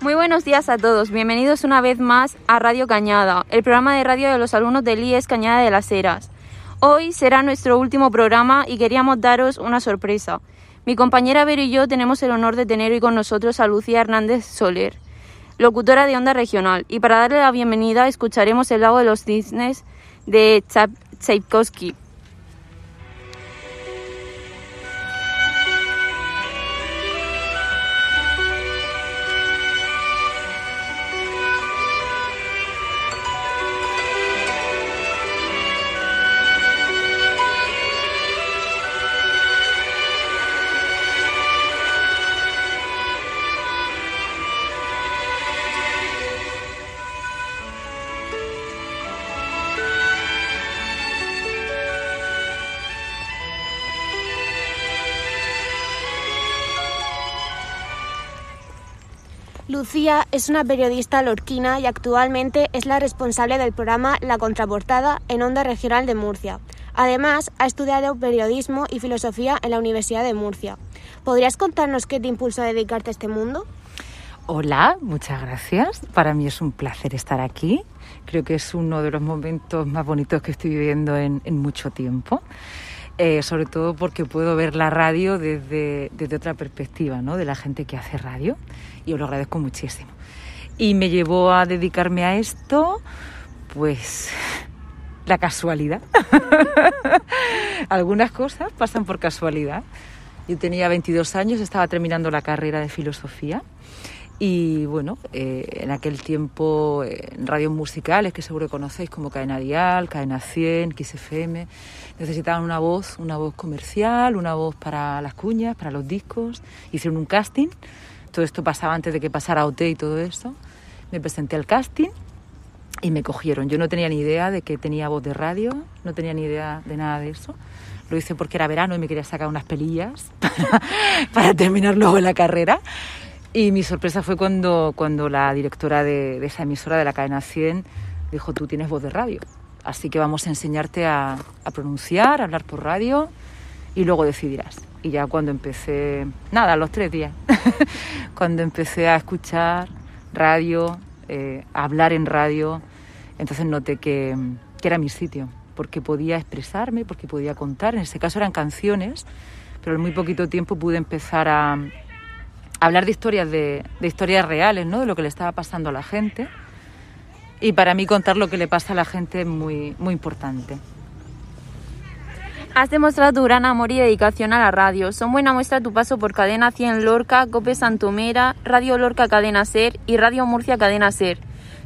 Muy buenos días a todos, bienvenidos una vez más a Radio Cañada, el programa de radio de los alumnos del IES Cañada de las Heras. Hoy será nuestro último programa y queríamos daros una sorpresa. Mi compañera Vero y yo tenemos el honor de tener hoy con nosotros a Lucía Hernández Soler, locutora de Onda Regional, y para darle la bienvenida escucharemos El lago de los cisnes de Tchaikovsky. Lucía es una periodista lorquina y actualmente es la responsable del programa La Contraportada en Onda Regional de Murcia. Además, ha estudiado periodismo y filosofía en la Universidad de Murcia. ¿Podrías contarnos qué te impulsó a dedicarte a este mundo? Hola, muchas gracias. Para mí es un placer estar aquí. Creo que es uno de los momentos más bonitos que estoy viviendo en, mucho tiempo. Eh, sobre todo porque puedo ver la radio desde, desde otra perspectiva, ¿no? de la gente que hace radio y os lo agradezco muchísimo. Y me llevó a dedicarme a esto, pues la casualidad. Algunas cosas pasan por casualidad. Yo tenía 22 años, estaba terminando la carrera de filosofía y bueno, eh, en aquel tiempo en radios musicales que seguro conocéis como Cadena Dial, Cadena 100, XFM, necesitaban una voz, una voz comercial, una voz para las cuñas, para los discos. Hicieron un casting todo esto pasaba antes de que pasara OT y todo eso. Me presenté al casting y me cogieron. Yo no tenía ni idea de que tenía voz de radio, no tenía ni idea de nada de eso. Lo hice porque era verano y me quería sacar unas pelillas para, terminar luego la carrera. Y mi sorpresa fue cuando, cuando la directora de, esa emisora de la cadena 100 dijo, tú tienes voz de radio, así que vamos a enseñarte a, a pronunciar, a hablar por radio y luego decidirás. Y ya cuando empecé, nada, los tres días, cuando empecé a escuchar radio, eh, a hablar en radio, entonces noté que, que, era mi sitio, porque podía expresarme, porque podía contar, en ese caso eran canciones, pero en muy poquito tiempo pude empezar a, a hablar de historias, de, de, historias reales, ¿no? de lo que le estaba pasando a la gente. Y para mí contar lo que le pasa a la gente es muy, muy importante. Has demostrado tu gran amor y dedicación a la radio. Son buena muestra tu paso por Cadena 100 Lorca, Cope Santomera, Radio Lorca Cadena Ser y Radio Murcia Cadena Ser.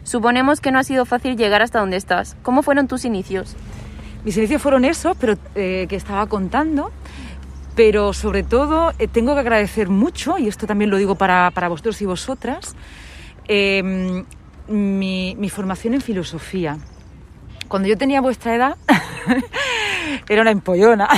Suponemos que no ha sido fácil llegar hasta donde estás. ¿Cómo fueron tus inicios? Mis inicios fueron esos, pero eh, que estaba contando. Pero sobre todo eh, tengo que agradecer mucho, y esto también lo digo para, para vosotros y vosotras, eh, mi, mi formación en filosofía. Cuando yo tenía vuestra edad, era una empollona.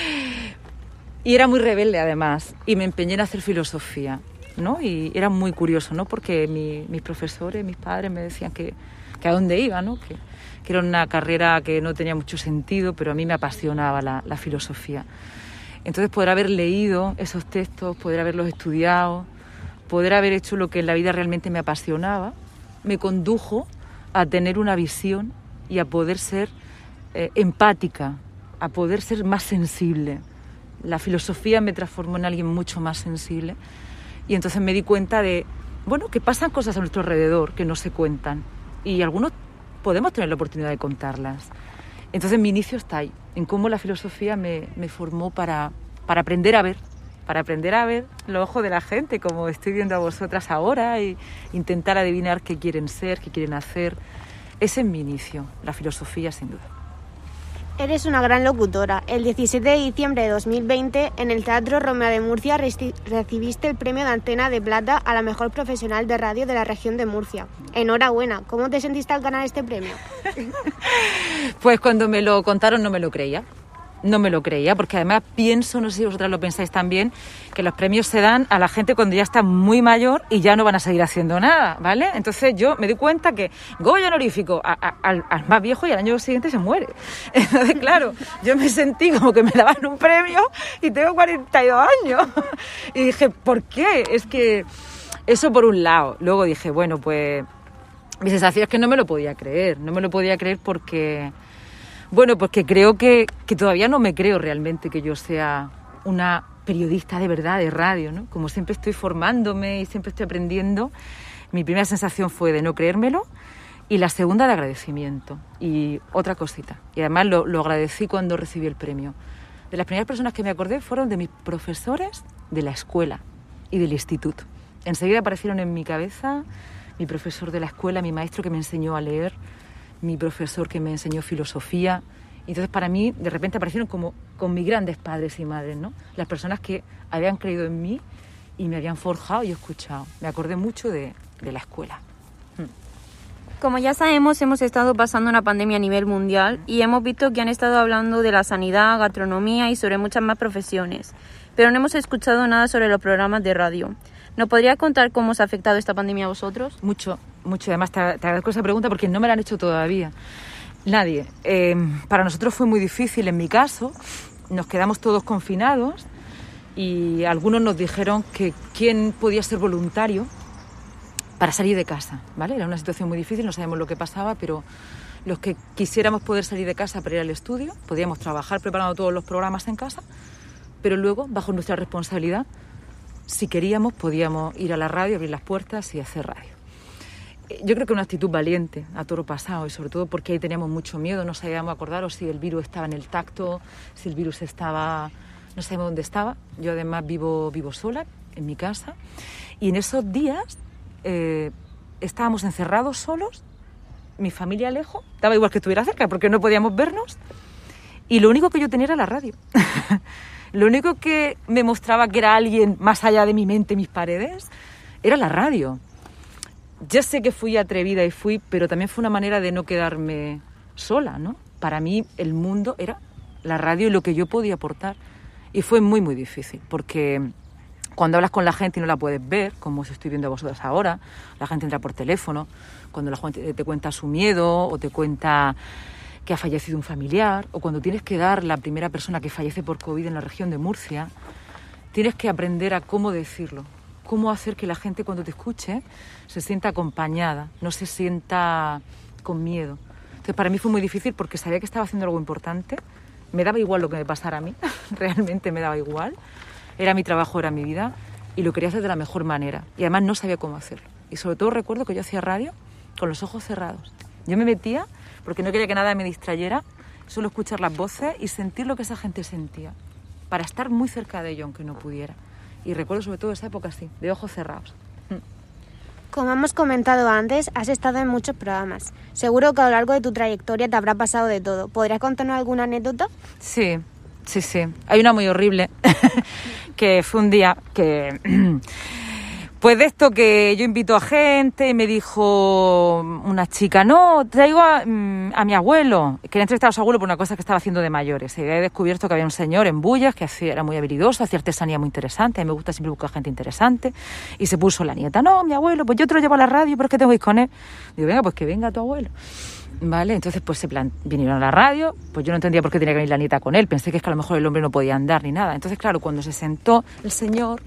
y era muy rebelde además. Y me empeñé en hacer filosofía. ¿no? Y era muy curioso, ¿no? Porque mi, mis profesores, mis padres me decían que, que a dónde iba, ¿no? Que, que, era una carrera que no tenía mucho sentido, pero a mí me apasionaba la, la filosofía. Entonces poder haber leído esos textos, poder haberlos estudiado, poder haber hecho lo que en la vida realmente me apasionaba, me condujo a tener una visión y a poder ser eh, empática, a poder ser más sensible. La filosofía me transformó en alguien mucho más sensible y entonces me di cuenta de, bueno, que pasan cosas a nuestro alrededor que no se cuentan y algunos podemos tener la oportunidad de contarlas. Entonces mi inicio está ahí, en cómo la filosofía me, formó para, para aprender a ver, para aprender a ver los ojos de la gente, como estoy viendo a vosotras ahora, e intentar adivinar qué quieren ser, qué quieren hacer. Ese es mi inicio, la filosofía sin duda. Eres una gran locutora. El 17 de diciembre de 2020, en el Teatro Romea de Murcia, recibiste el premio de Antena de Plata a la mejor profesional de radio de la región de Murcia. Enhorabuena. ¿Cómo te sentiste al ganar este premio? pues cuando me lo contaron no me lo creía no me lo creía, porque además pienso, no sé si vosotras lo pensáis también, que los premios se dan a la gente cuando ya está muy mayor y ya no van a seguir haciendo nada, ¿vale? Entonces yo me di cuenta que Goya honorífico al, al, más viejo y al año siguiente se muere. Entonces, claro, yo me sentí como que me daban un premio y tengo 42 años. Y dije, ¿por qué? Es que Eso por un lado. Luego dije, bueno, pues mi sensación es que no me lo podía creer. No me lo podía creer porque, bueno, porque creo que, que todavía no me creo realmente que yo sea una periodista de verdad de radio, ¿no? Como siempre estoy formándome y siempre estoy aprendiendo, mi primera sensación fue de no creérmelo y la segunda de agradecimiento. Y otra cosita, y además lo, lo agradecí cuando recibí el premio. De las primeras personas que me acordé fueron de mis profesores de la escuela y del instituto. Enseguida aparecieron en mi cabeza mi profesor de la escuela, mi maestro que me enseñó a leer, mi profesor que me enseñó filosofía. Entonces para mí de repente aparecieron como con mis grandes padres y madres, ¿no? Las personas que habían creído en mí y me habían forjado y escuchado. Me acordé mucho de, de la escuela. Como ya sabemos, hemos estado pasando una pandemia a nivel mundial y hemos visto que han estado hablando de la sanidad, gastronomía y sobre muchas más profesiones, pero no hemos escuchado nada sobre los programas de radio. ¿Nos podría contar cómo os ha afectado esta pandemia a vosotros? Mucho, mucho. Además, te, te agradezco esa pregunta porque no me la han hecho todavía. Nadie. Eh, para nosotros fue muy difícil en mi caso. Nos quedamos todos confinados y algunos nos dijeron que quién podía ser voluntario para salir de casa, ¿vale? Era una situación muy difícil, no sabemos lo que pasaba, pero los que quisiéramos poder salir de casa para ir al estudio, podíamos trabajar preparando todos los programas en casa, pero luego, bajo nuestra responsabilidad, si queríamos, podíamos ir a la radio, abrir las puertas y hacer radio. Yo creo que una actitud valiente a toro pasado y sobre todo porque ahí teníamos mucho miedo, no sabíamos acordaros si el virus estaba en el tacto, si el virus estaba, no sabíamos dónde estaba. Yo además vivo, vivo sola en mi casa y en esos días eh, estábamos encerrados solos, mi familia lejos, daba igual que estuviera cerca porque no podíamos vernos y lo único que yo tenía era la radio. lo único que me mostraba que era alguien más allá de mi mente, mis paredes, era la radio. Ya sé que fui atrevida y fui, pero también fue una manera de no quedarme sola, ¿no? Para mí el mundo era la radio y lo que yo podía aportar. Y fue muy, muy difícil, porque cuando hablas con la gente y no la puedes ver, como os estoy viendo a vosotros ahora, la gente entra por teléfono, cuando la gente te cuenta su miedo o te cuenta que ha fallecido un familiar, o cuando tienes que dar la primera persona que fallece por COVID en la región de Murcia, tienes que aprender a cómo decirlo, cómo hacer que la gente cuando te escuche se sienta acompañada, no se sienta con miedo. Entonces para mí fue muy difícil porque sabía que estaba haciendo algo importante, me daba igual lo que me pasara a mí, realmente me daba igual, era mi trabajo, era mi vida y lo quería hacer de la mejor manera y además no sabía cómo hacerlo. Y sobre todo recuerdo que yo hacía radio con los ojos cerrados. Yo me metía porque no quería que nada me distrayera, solo escuchar las voces y sentir lo que esa gente sentía, para estar muy cerca de ello aunque no pudiera. Y recuerdo sobre todo esa época así, de ojos cerrados. Como hemos comentado antes, has estado en muchos programas. Seguro que a lo largo de tu trayectoria te habrá pasado de todo. ¿Podrías contarnos alguna anécdota? Sí, sí, sí. Hay una muy horrible, que fue un día que... Pues de esto que yo invito a gente me dijo una chica, no, traigo a, mm, mi abuelo. Quería entrevistar a su abuelo por una cosa que estaba haciendo de mayores. Y había descubierto que había un señor en Bullas que hacía, era muy habilidoso, hacía artesanía muy interesante. A mí me gusta siempre buscar gente interesante. Y se puso la nieta, no, mi abuelo, pues yo te lo llevo a la radio, pero es que con él. Digo, venga, pues que venga tu abuelo. Vale, entonces pues se plan, vinieron a la radio, pues yo no entendía por qué tenía que venir la nieta con él, pensé que es que a lo mejor el hombre no podía andar ni nada. Entonces, claro, cuando se sentó el señor,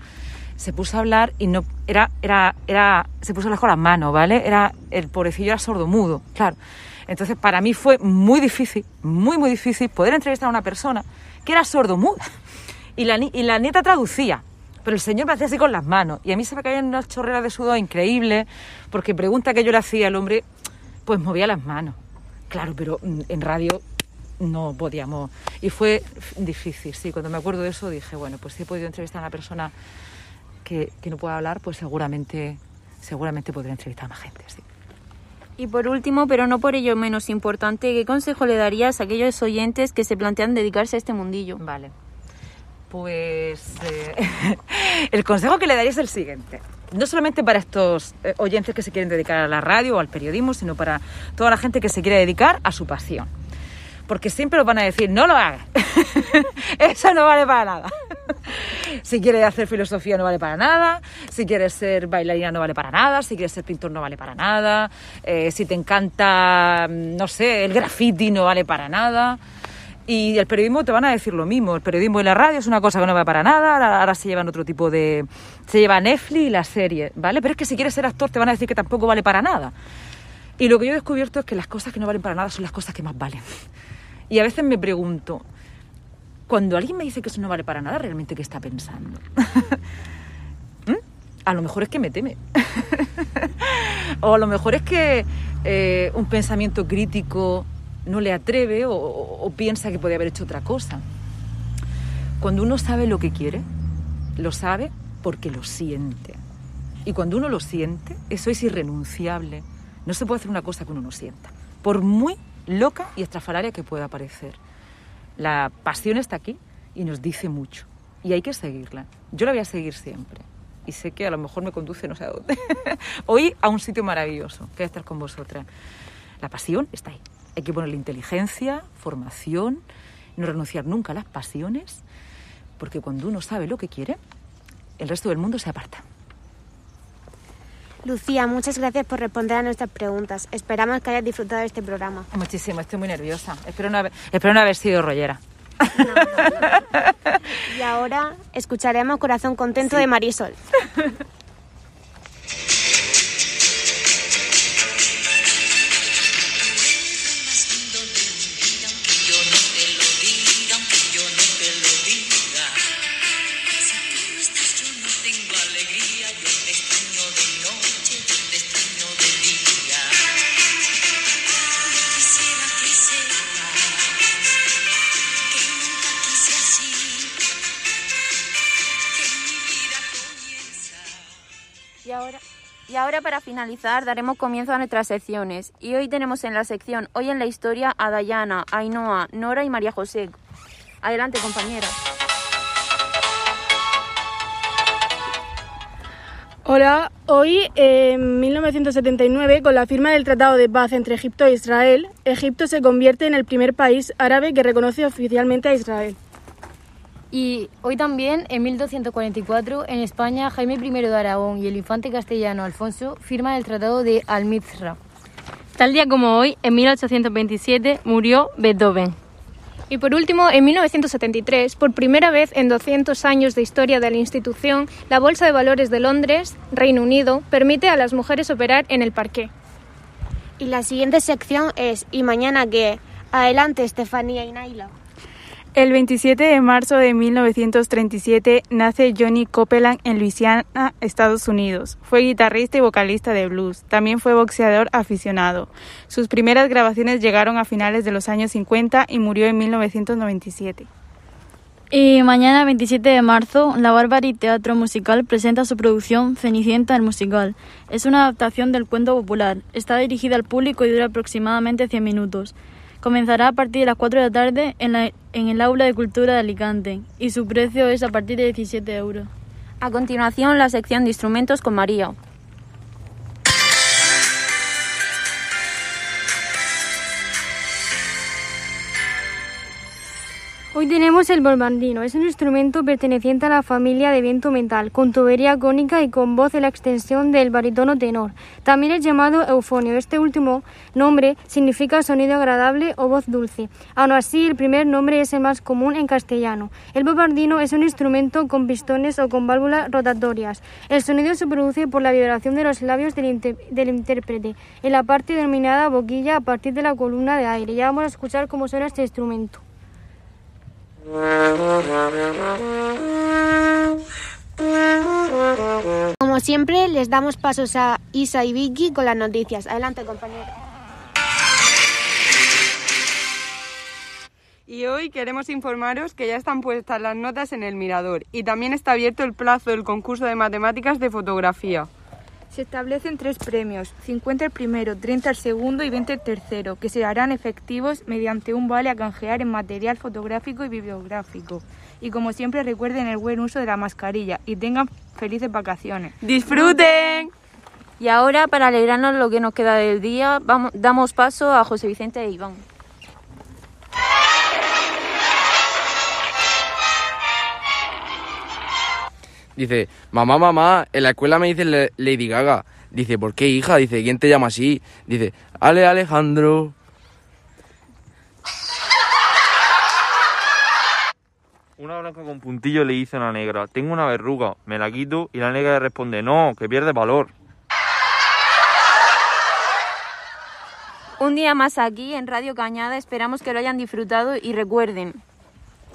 se puso a hablar y no era era era se puso hablar con las manos, ¿vale? Era el pobrecillo era sordomudo, claro. Entonces, para mí fue muy difícil, muy muy difícil poder entrevistar a una persona que era sordomuda. Y la y la nieta traducía. Pero el señor me hacía así con las manos. Y a mí se me caían unas chorreras de sudor increíbles, porque pregunta que yo le hacía al hombre, pues movía las manos. Claro, pero mm, en radio no podíamos. Y fue difícil, sí. Cuando me acuerdo de eso dije, bueno, pues si he podido entrevistar a una persona que, que no pueda hablar, pues seguramente, seguramente podré entrevistar a más gente, sí. Y por último, pero no por ello menos importante, ¿qué consejo le darías a aquellos oyentes que se plantean dedicarse a este mundillo? Vale. Pues eh, el consejo que le daría es el siguiente. No solamente para estos eh, oyentes que se quieren dedicar a la radio o al periodismo, sino para toda la gente que se quiere dedicar a su pasión. Porque siempre os van a decir, no lo hagas. Eso no vale para nada. si quieres hacer filosofía no vale para nada. Si quieres ser bailarina no vale para nada. Si quieres ser pintor no vale para nada. eh, si te encanta, mm, no sé, el graffiti no vale para nada. Y el periodismo te van a decir lo mismo. El periodismo y la radio es una cosa que no va para nada. Ahora, se llevan otro tipo de. Se lleva Netflix y la serie, ¿vale? Pero es que si quieres ser actor te van a decir que tampoco vale para nada. Y lo que yo he descubierto es que las cosas que no valen para nada son las cosas que más valen. Y a veces me pregunto, cuando alguien me dice que eso no vale para nada, ¿realmente qué está pensando? ¿Mm? A lo mejor es que me teme. o a lo mejor es que eh, un pensamiento crítico no le atreve o, piensa que puede haber hecho otra cosa. Cuando uno sabe lo que quiere, lo sabe porque lo siente. Y cuando uno lo siente, eso es irrenunciable. No se puede hacer una cosa que uno no sienta, por muy loca y estrafalaria que pueda parecer. La pasión está aquí y nos dice mucho. Y hay que seguirla. Yo la voy a seguir siempre. Y sé que a lo mejor me conduce no sé a dónde. Hoy a un sitio maravilloso, que es estar con vosotras. La pasión está ahí. Hay que ponerle inteligencia, formación, no renunciar nunca a las pasiones, porque cuando uno sabe lo que quiere, el resto del mundo se aparta. Lucía, muchas gracias por responder a nuestras preguntas. Esperamos que hayas disfrutado de este programa. Muchísimo, estoy muy nerviosa. Espero no haber, espero no haber sido rollera. y ahora escucharemos Corazón Contento de Marisol. Y ahora para finalizar daremos comienzo a nuestras secciones. Y hoy tenemos en la sección Hoy en la Historia a Dayana, Ainhoa, Nora y María José. Adelante compañera. Hola, hoy en 1979, con la firma del Tratado de Paz entre Egipto e Israel, Egipto se convierte en el primer país árabe que reconoce oficialmente a Israel. Y hoy también, en 1244, en España, Jaime I de Aragón y el infante castellano Alfonso firman el Tratado de Almizra. Tal día como hoy, en 1827, murió Beethoven. Y por último, en 1973, por primera vez en 200 años de historia de la institución, la Bolsa de Valores de Londres, Reino Unido, permite a las mujeres operar en el parqué. Y la siguiente sección es ¿Y mañana qué? Adelante, Estefanía y Naila. El 27 de marzo de 1937 nace Johnny Copeland en Luisiana, Estados Unidos. Fue guitarrista y vocalista de blues. También fue boxeador aficionado. Sus primeras grabaciones llegaron a finales de los años 50 y murió en 1997. Y mañana 27 de marzo, la Barbary Teatro Musical presenta su producción Cenicienta el Musical. Es una adaptación del cuento popular. Está dirigida al público y dura aproximadamente 100 minutos. Comenzará a partir de las 4 de la tarde en, en el Aula de Cultura de Alicante y su precio es a partir de 17 euros. A continuación, la sección de instrumentos con María. Hoy tenemos el bombardino. Es un instrumento perteneciente a la familia de viento mental, con tubería cónica y con voz en la extensión del barítono tenor. También es llamado eufonio. Este último nombre significa sonido agradable o voz dulce. Aún así, el primer nombre es el más común en castellano. El bombardino es un instrumento con pistones o con válvulas rotatorias. El sonido se produce por la vibración de los labios del, del intérprete en la parte denominada boquilla a partir de la columna de aire. Ya vamos a escuchar cómo suena este instrumento. Como siempre, les damos pasos a Isa y Vicky con las noticias. Adelante, compañero. Y hoy queremos informaros que ya están puestas las notas en el mirador y también está abierto el plazo del concurso de matemáticas de fotografía. Se establecen tres premios, 50 el primero, 30 el segundo y 20 el tercero, que se harán efectivos mediante un vale a canjear en material fotográfico y bibliográfico. Y como siempre recuerden el buen uso de la mascarilla y tengan felices vacaciones. ¡Disfruten! Y ahora, para alegrarnos lo que nos queda del día, vamos, damos paso a José Vicente e Iván. Dice, mamá, mamá, en la escuela me dice Lady Gaga. Dice, ¿por qué hija? Dice, ¿quién te llama así? Dice, Ale Alejandro. Una blanca con puntillo le dice a la negra, tengo una verruga, me la quito y la negra le responde, no, que pierde valor. Un día más aquí en Radio Cañada, esperamos que lo hayan disfrutado y recuerden.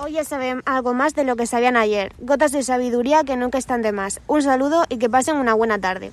Hoy ya saben algo más de lo que sabían ayer. Gotas de sabiduría que nunca están de más. Un saludo y que pasen una buena tarde.